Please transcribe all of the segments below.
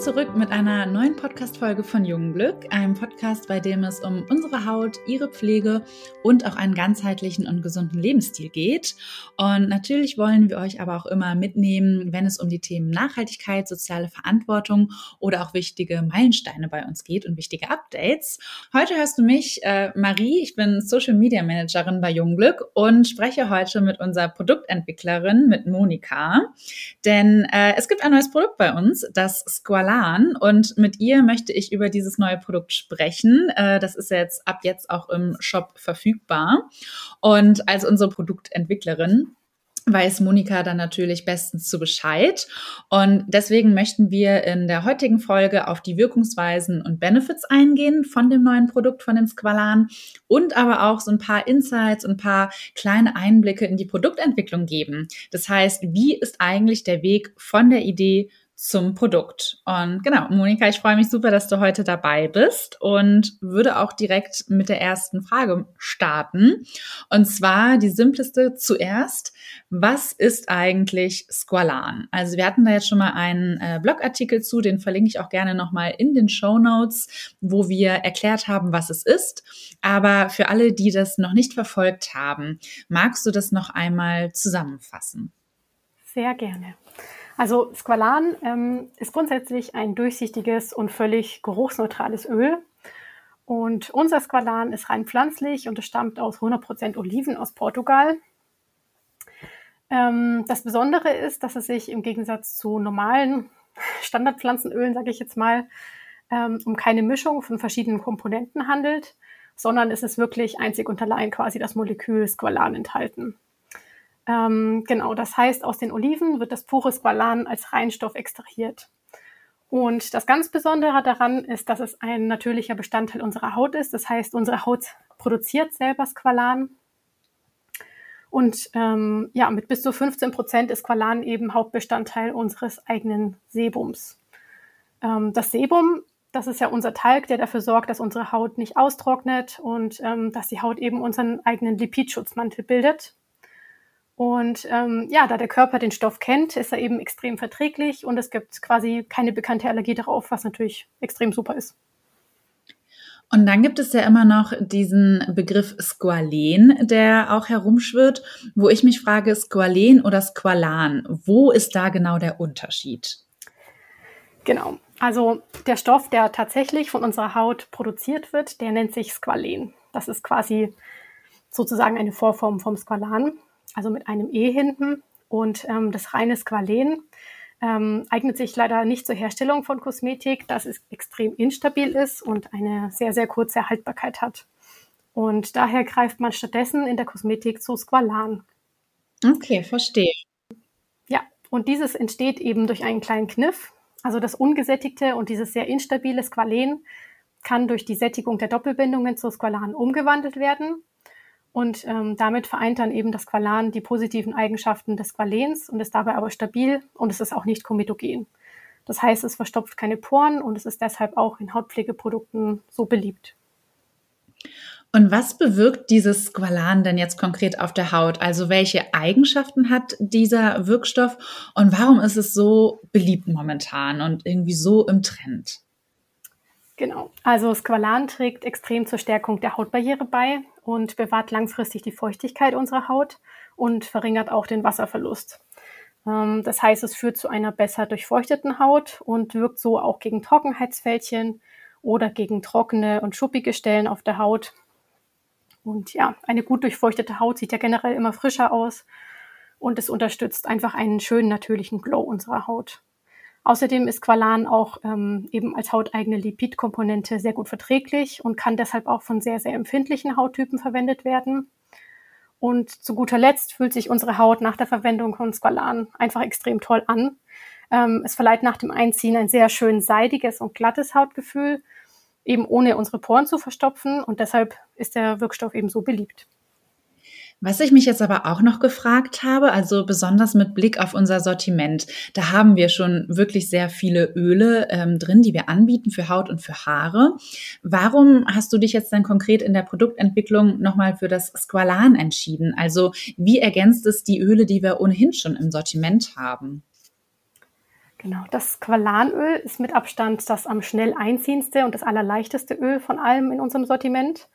Willkommen zurück mit einer neuen Podcast-Folge von Jungenglück, einem Podcast, bei dem es um unsere Haut, ihre Pflege und auch einen ganzheitlichen und gesunden Lebensstil geht. Und natürlich wollen wir euch aber auch immer mitnehmen, wenn es um die Themen Nachhaltigkeit, soziale Verantwortung oder auch wichtige Meilensteine bei uns geht und wichtige Updates. Heute hörst du mich, äh, Marie, ich bin Social Media Managerin bei Jungenglück und spreche heute mit unserer Produktentwicklerin, mit Monika. Denn äh, es gibt ein neues Produkt bei uns, das Squalan und mit ihr möchte ich über dieses neue Produkt sprechen. Äh, das ist jetzt ab jetzt auch im Shop verfügbar. Und als unsere Produktentwicklerin weiß Monika dann natürlich bestens zu Bescheid. Und deswegen möchten wir in der heutigen Folge auf die Wirkungsweisen und Benefits eingehen von dem neuen Produkt von dem Squalan und aber auch so ein paar Insights und ein paar kleine Einblicke in die Produktentwicklung geben. Das heißt, wie ist eigentlich der Weg von der Idee zum Produkt. Und genau, Monika, ich freue mich super, dass du heute dabei bist und würde auch direkt mit der ersten Frage starten. Und zwar die simpleste zuerst. Was ist eigentlich Squalan? Also wir hatten da jetzt schon mal einen äh, Blogartikel zu, den verlinke ich auch gerne nochmal in den Show Notes, wo wir erklärt haben, was es ist. Aber für alle, die das noch nicht verfolgt haben, magst du das noch einmal zusammenfassen? Sehr gerne. Also Squalan ähm, ist grundsätzlich ein durchsichtiges und völlig geruchsneutrales Öl. Und unser Squalan ist rein pflanzlich und es stammt aus 100% Oliven aus Portugal. Ähm, das Besondere ist, dass es sich im Gegensatz zu normalen Standardpflanzenölen, sage ich jetzt mal, ähm, um keine Mischung von verschiedenen Komponenten handelt, sondern es ist wirklich einzig und allein quasi das Molekül Squalan enthalten. Ähm, genau, das heißt, aus den Oliven wird das pure Squalan als Reinstoff extrahiert. Und das ganz Besondere daran ist, dass es ein natürlicher Bestandteil unserer Haut ist. Das heißt, unsere Haut produziert selber Squalan. Und ähm, ja, mit bis zu 15 Prozent ist Squalan eben Hauptbestandteil unseres eigenen Sebums. Ähm, das Sebum, das ist ja unser Talg, der dafür sorgt, dass unsere Haut nicht austrocknet und ähm, dass die Haut eben unseren eigenen Lipidschutzmantel bildet. Und ähm, ja, da der Körper den Stoff kennt, ist er eben extrem verträglich und es gibt quasi keine bekannte Allergie darauf, was natürlich extrem super ist. Und dann gibt es ja immer noch diesen Begriff Squalen, der auch herumschwirrt, wo ich mich frage, Squalen oder Squalan, wo ist da genau der Unterschied? Genau, also der Stoff, der tatsächlich von unserer Haut produziert wird, der nennt sich Squalen. Das ist quasi sozusagen eine Vorform vom Squalan also mit einem E hinten. Und ähm, das reine Squalen ähm, eignet sich leider nicht zur Herstellung von Kosmetik, da es extrem instabil ist und eine sehr, sehr kurze Haltbarkeit hat. Und daher greift man stattdessen in der Kosmetik zu Squalan. Okay, verstehe. Ja, und dieses entsteht eben durch einen kleinen Kniff. Also das ungesättigte und dieses sehr instabile Squalen kann durch die Sättigung der Doppelbindungen zu Squalan umgewandelt werden. Und ähm, damit vereint dann eben das Qualan die positiven Eigenschaften des Qualens und ist dabei aber stabil und es ist auch nicht komedogen. Das heißt, es verstopft keine Poren und es ist deshalb auch in Hautpflegeprodukten so beliebt. Und was bewirkt dieses Squalan denn jetzt konkret auf der Haut? Also welche Eigenschaften hat dieser Wirkstoff und warum ist es so beliebt momentan und irgendwie so im Trend? Genau. Also Squalan trägt extrem zur Stärkung der Hautbarriere bei und bewahrt langfristig die Feuchtigkeit unserer Haut und verringert auch den Wasserverlust. Ähm, das heißt, es führt zu einer besser durchfeuchteten Haut und wirkt so auch gegen Trockenheitsfältchen oder gegen trockene und schuppige Stellen auf der Haut. Und ja, eine gut durchfeuchtete Haut sieht ja generell immer frischer aus und es unterstützt einfach einen schönen natürlichen Glow unserer Haut. Außerdem ist Qualan auch ähm, eben als hauteigene Lipidkomponente sehr gut verträglich und kann deshalb auch von sehr, sehr empfindlichen Hauttypen verwendet werden. Und zu guter Letzt fühlt sich unsere Haut nach der Verwendung von Squalan einfach extrem toll an. Ähm, es verleiht nach dem Einziehen ein sehr schön seidiges und glattes Hautgefühl, eben ohne unsere Poren zu verstopfen. Und deshalb ist der Wirkstoff eben so beliebt. Was ich mich jetzt aber auch noch gefragt habe, also besonders mit Blick auf unser Sortiment, da haben wir schon wirklich sehr viele Öle ähm, drin, die wir anbieten für Haut und für Haare. Warum hast du dich jetzt dann konkret in der Produktentwicklung nochmal für das Squalan entschieden? Also wie ergänzt es die Öle, die wir ohnehin schon im Sortiment haben? Genau, das Qualanöl ist mit Abstand das am schnell einziehendste und das allerleichteste Öl von allem in unserem Sortiment.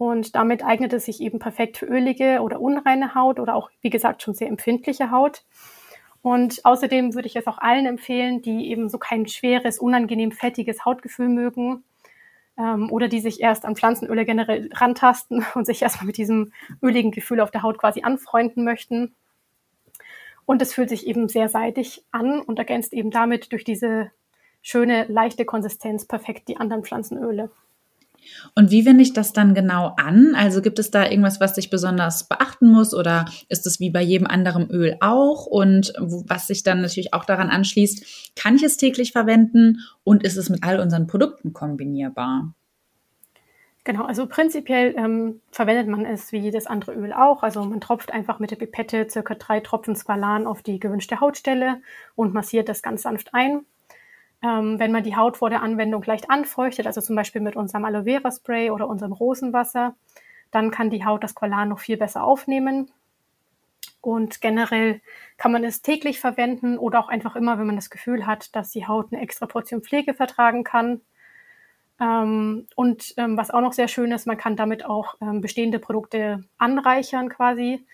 Und damit eignet es sich eben perfekt für ölige oder unreine Haut oder auch, wie gesagt, schon sehr empfindliche Haut. Und außerdem würde ich es auch allen empfehlen, die eben so kein schweres, unangenehm fettiges Hautgefühl mögen ähm, oder die sich erst an Pflanzenöle generell rantasten und sich erstmal mit diesem öligen Gefühl auf der Haut quasi anfreunden möchten. Und es fühlt sich eben sehr seidig an und ergänzt eben damit durch diese schöne, leichte Konsistenz perfekt die anderen Pflanzenöle. Und wie wende ich das dann genau an? Also gibt es da irgendwas, was ich besonders beachten muss oder ist es wie bei jedem anderen Öl auch? Und was sich dann natürlich auch daran anschließt, kann ich es täglich verwenden und ist es mit all unseren Produkten kombinierbar? Genau, also prinzipiell ähm, verwendet man es wie das andere Öl auch. Also man tropft einfach mit der Pipette circa drei Tropfen Squalan auf die gewünschte Hautstelle und massiert das ganz sanft ein. Ähm, wenn man die Haut vor der Anwendung leicht anfeuchtet, also zum Beispiel mit unserem Aloe Vera Spray oder unserem Rosenwasser, dann kann die Haut das Squalan noch viel besser aufnehmen. Und generell kann man es täglich verwenden oder auch einfach immer, wenn man das Gefühl hat, dass die Haut eine extra Portion Pflege vertragen kann. Ähm, und ähm, was auch noch sehr schön ist, man kann damit auch ähm, bestehende Produkte anreichern quasi.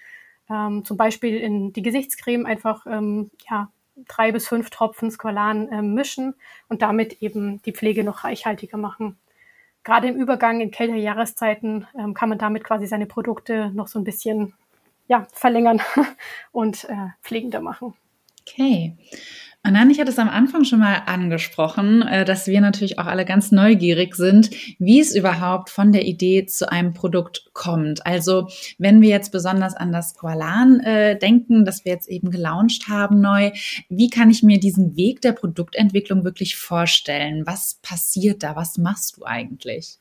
Ähm, zum Beispiel in die Gesichtscreme einfach ähm, ja, drei bis fünf Tropfen Squalan ähm, mischen und damit eben die Pflege noch reichhaltiger machen. Gerade im Übergang in kältere Jahreszeiten kann man damit quasi seine Produkte noch so ein bisschen ja, verlängern und äh, pflegender machen. Okay. Und dann, ich hatte es am Anfang schon mal angesprochen, äh, dass wir natürlich auch alle ganz neugierig sind, wie es überhaupt von der Idee zu einem Produkt kommt. Also wenn wir jetzt besonders an das Koalan äh, denken, das wir jetzt eben gelauncht haben neu, wie kann ich mir diesen Weg der Produktentwicklung wirklich vorstellen? Was passiert da? Was machst du eigentlich?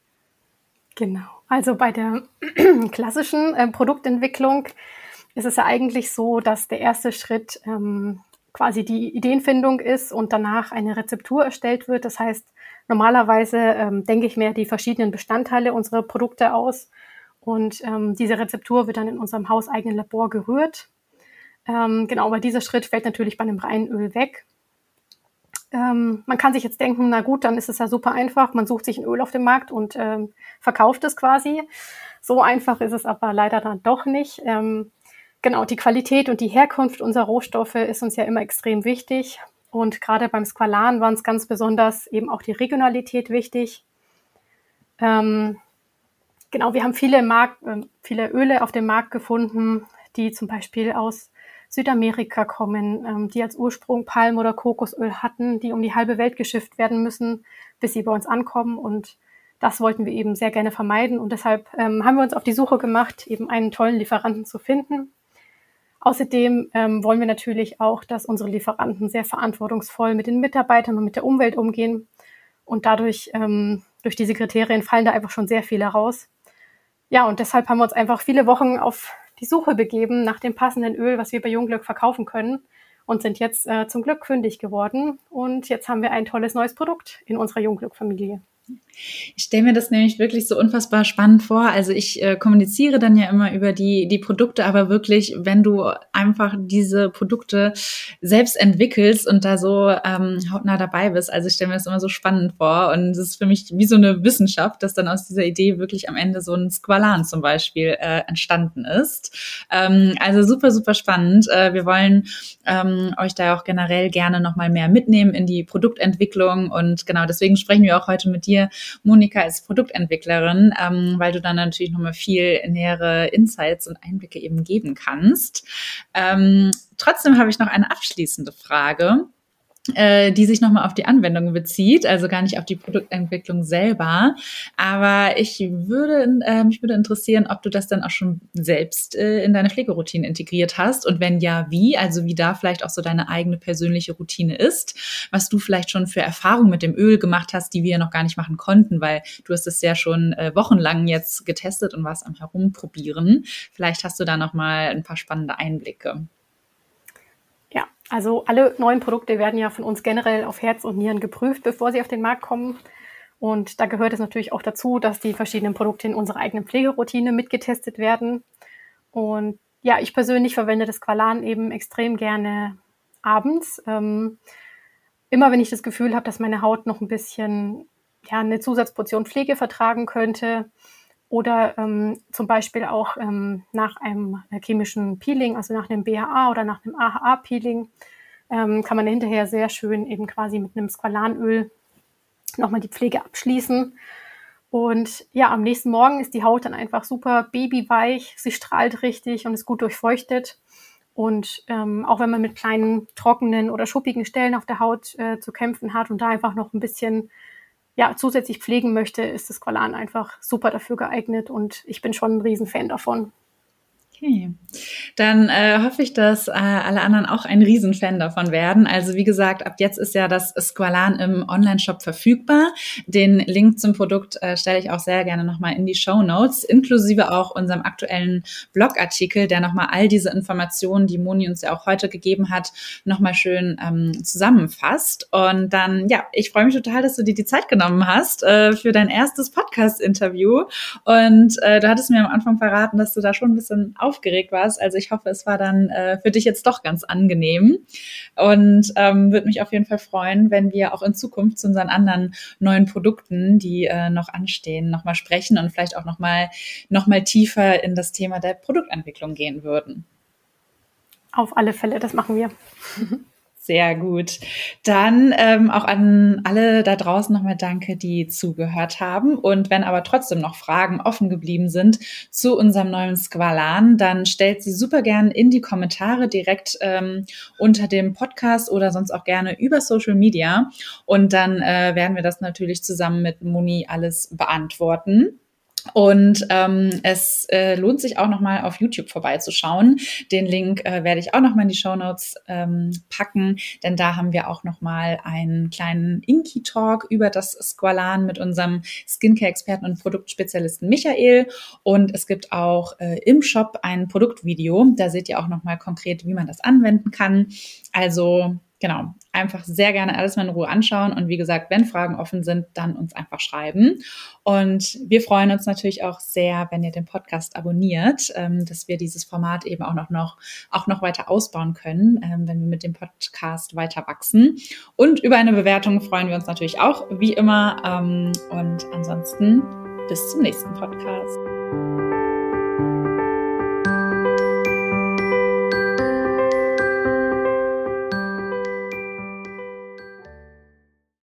Genau. Also bei der klassischen äh, Produktentwicklung ist es ja eigentlich so, dass der erste Schritt ähm, quasi die Ideenfindung ist und danach eine Rezeptur erstellt wird. Das heißt, normalerweise ähm, denke ich mir die verschiedenen Bestandteile unserer Produkte aus und ähm, diese Rezeptur wird dann in unserem hauseigenen Labor gerührt. Ähm, genau, aber dieser Schritt fällt natürlich bei einem reinen Öl weg. Ähm, man kann sich jetzt denken, na gut, dann ist es ja super einfach. Man sucht sich ein Öl auf dem Markt und ähm, verkauft es quasi. So einfach ist es aber leider dann doch nicht. Genau, die Qualität und die Herkunft unserer Rohstoffe ist uns ja immer extrem wichtig. Und gerade beim Squalan war uns ganz besonders eben auch die Regionalität wichtig. Ähm, genau, wir haben viele, Mark äh, viele Öle auf dem Markt gefunden, die zum Beispiel aus Südamerika kommen, ähm, die als Ursprung Palm- oder Kokosöl hatten, die um die halbe Welt geschifft werden müssen, bis sie bei uns ankommen. Und das wollten wir eben sehr gerne vermeiden. Und deshalb ähm, haben wir uns auf die Suche gemacht, eben einen tollen Lieferanten zu finden, Außerdem ähm, wollen wir natürlich auch, dass unsere Lieferanten sehr verantwortungsvoll mit den Mitarbeitern und mit der Umwelt umgehen. Und dadurch, ähm, durch diese Kriterien fallen da einfach schon sehr viele raus. Ja, und deshalb haben wir uns einfach viele Wochen auf die Suche begeben nach dem passenden Öl, was wir bei Jungglück verkaufen können und sind jetzt äh, zum Glück fündig geworden. Und jetzt haben wir ein tolles neues Produkt in unserer Jungglück-Familie. Ich stelle mir das nämlich wirklich so unfassbar spannend vor. Also ich äh, kommuniziere dann ja immer über die, die Produkte, aber wirklich, wenn du einfach diese Produkte selbst entwickelst und da so ähm, hautnah dabei bist, also ich stelle mir das immer so spannend vor und es ist für mich wie so eine Wissenschaft, dass dann aus dieser Idee wirklich am Ende so ein Squalan zum Beispiel äh, entstanden ist. Ähm, also super, super spannend. Äh, wir wollen ähm, euch da auch generell gerne nochmal mehr mitnehmen in die Produktentwicklung und genau deswegen sprechen wir auch heute mit dir dir, Monika, als Produktentwicklerin, ähm, weil du dann natürlich nochmal viel nähere Insights und Einblicke eben geben kannst. Ähm, trotzdem habe ich noch eine abschließende Frage die sich nochmal auf die Anwendung bezieht, also gar nicht auf die Produktentwicklung selber. Aber ich würde, äh, mich würde interessieren, ob du das dann auch schon selbst äh, in deine Pflegeroutine integriert hast und wenn ja, wie, also wie da vielleicht auch so deine eigene persönliche Routine ist, was du vielleicht schon für Erfahrungen mit dem Öl gemacht hast, die wir ja noch gar nicht machen konnten, weil du hast es ja schon äh, wochenlang jetzt getestet und warst am Herumprobieren. Vielleicht hast du da nochmal ein paar spannende Einblicke. Also alle neuen Produkte werden ja von uns generell auf Herz und Nieren geprüft, bevor sie auf den Markt kommen. Und da gehört es natürlich auch dazu, dass die verschiedenen Produkte in unserer eigenen Pflegeroutine mitgetestet werden. Und ja, ich persönlich verwende das Qualan eben extrem gerne abends. Ähm, immer wenn ich das Gefühl habe, dass meine Haut noch ein bisschen ja, eine Zusatzportion Pflege vertragen könnte oder ähm, zum Beispiel auch ähm, nach einem chemischen Peeling, also nach einem BHA oder nach einem AHA-Peeling, ähm, kann man hinterher sehr schön eben quasi mit einem Squalanöl nochmal die Pflege abschließen. Und ja, am nächsten Morgen ist die Haut dann einfach super babyweich, sie strahlt richtig und ist gut durchfeuchtet. Und ähm, auch wenn man mit kleinen trockenen oder schuppigen Stellen auf der Haut äh, zu kämpfen hat und da einfach noch ein bisschen ja, zusätzlich pflegen möchte, ist das Qualan einfach super dafür geeignet und ich bin schon ein Riesenfan davon. Okay. Dann äh, hoffe ich, dass äh, alle anderen auch ein Riesenfan davon werden. Also wie gesagt, ab jetzt ist ja das Squalan im Online-Shop verfügbar. Den Link zum Produkt äh, stelle ich auch sehr gerne nochmal in die Show Notes, inklusive auch unserem aktuellen Blogartikel, der nochmal all diese Informationen, die Moni uns ja auch heute gegeben hat, nochmal schön ähm, zusammenfasst. Und dann, ja, ich freue mich total, dass du dir die Zeit genommen hast äh, für dein erstes Podcast-Interview. Und äh, du hattest mir am Anfang verraten, dass du da schon ein bisschen aufgeregt warst. Also ich hoffe, es war dann äh, für dich jetzt doch ganz angenehm und ähm, würde mich auf jeden Fall freuen, wenn wir auch in Zukunft zu unseren anderen neuen Produkten, die äh, noch anstehen, nochmal sprechen und vielleicht auch nochmal noch mal tiefer in das Thema der Produktentwicklung gehen würden. Auf alle Fälle, das machen wir. Sehr gut. Dann ähm, auch an alle da draußen nochmal danke, die zugehört haben. Und wenn aber trotzdem noch Fragen offen geblieben sind zu unserem neuen Squalan, dann stellt sie super gern in die Kommentare direkt ähm, unter dem Podcast oder sonst auch gerne über Social Media. Und dann äh, werden wir das natürlich zusammen mit Moni alles beantworten. Und ähm, es äh, lohnt sich auch nochmal auf YouTube vorbeizuschauen. Den Link äh, werde ich auch nochmal in die Show Notes ähm, packen, denn da haben wir auch nochmal einen kleinen Inky-Talk über das Squalan mit unserem Skincare-Experten und Produktspezialisten Michael. Und es gibt auch äh, im Shop ein Produktvideo. Da seht ihr auch nochmal konkret, wie man das anwenden kann. Also genau, einfach sehr gerne alles mal in Ruhe anschauen. Und wie gesagt, wenn Fragen offen sind, dann uns einfach schreiben. Und wir freuen uns natürlich auch sehr, wenn ihr den Podcast abonniert, ähm, dass wir dieses Format eben auch noch, noch, auch noch weiter ausbauen können, ähm, wenn wir mit dem Podcast weiter wachsen. Und über eine Bewertung freuen wir uns natürlich auch, wie immer. Ähm, und ansonsten bis zum nächsten Podcast.